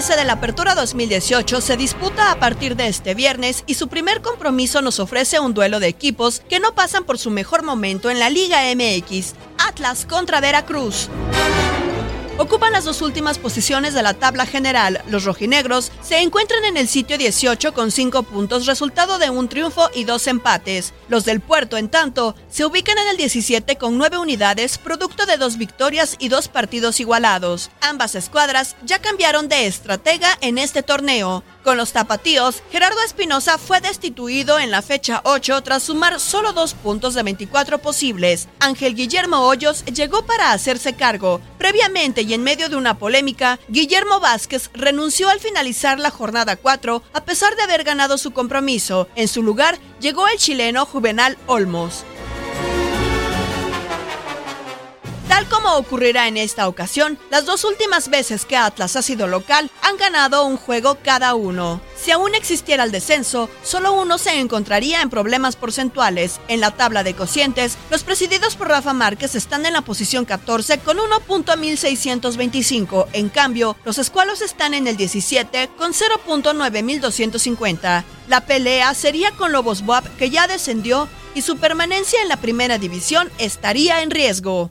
13 de la Apertura 2018 se disputa a partir de este viernes y su primer compromiso nos ofrece un duelo de equipos que no pasan por su mejor momento en la Liga MX, Atlas contra Veracruz. Ocupan las dos últimas posiciones de la tabla general. Los rojinegros se encuentran en el sitio 18 con 5 puntos, resultado de un triunfo y dos empates. Los del puerto, en tanto, se ubican en el 17 con 9 unidades, producto de dos victorias y dos partidos igualados. Ambas escuadras ya cambiaron de estratega en este torneo. Con los tapatíos, Gerardo Espinosa fue destituido en la fecha 8 tras sumar solo dos puntos de 24 posibles. Ángel Guillermo Hoyos llegó para hacerse cargo. Previamente y en medio de una polémica, Guillermo Vázquez renunció al finalizar la jornada 4 a pesar de haber ganado su compromiso. En su lugar, llegó el chileno Juvenal Olmos. Tal como ocurrirá en esta ocasión, las dos últimas veces que Atlas ha sido local han ganado un juego cada uno. Si aún existiera el descenso, solo uno se encontraría en problemas porcentuales. En la tabla de cocientes, los presididos por Rafa Márquez están en la posición 14 con 1.1625. En cambio, los escualos están en el 17 con 0.9250. La pelea sería con Lobos Buap, que ya descendió, y su permanencia en la primera división estaría en riesgo.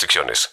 restricciones.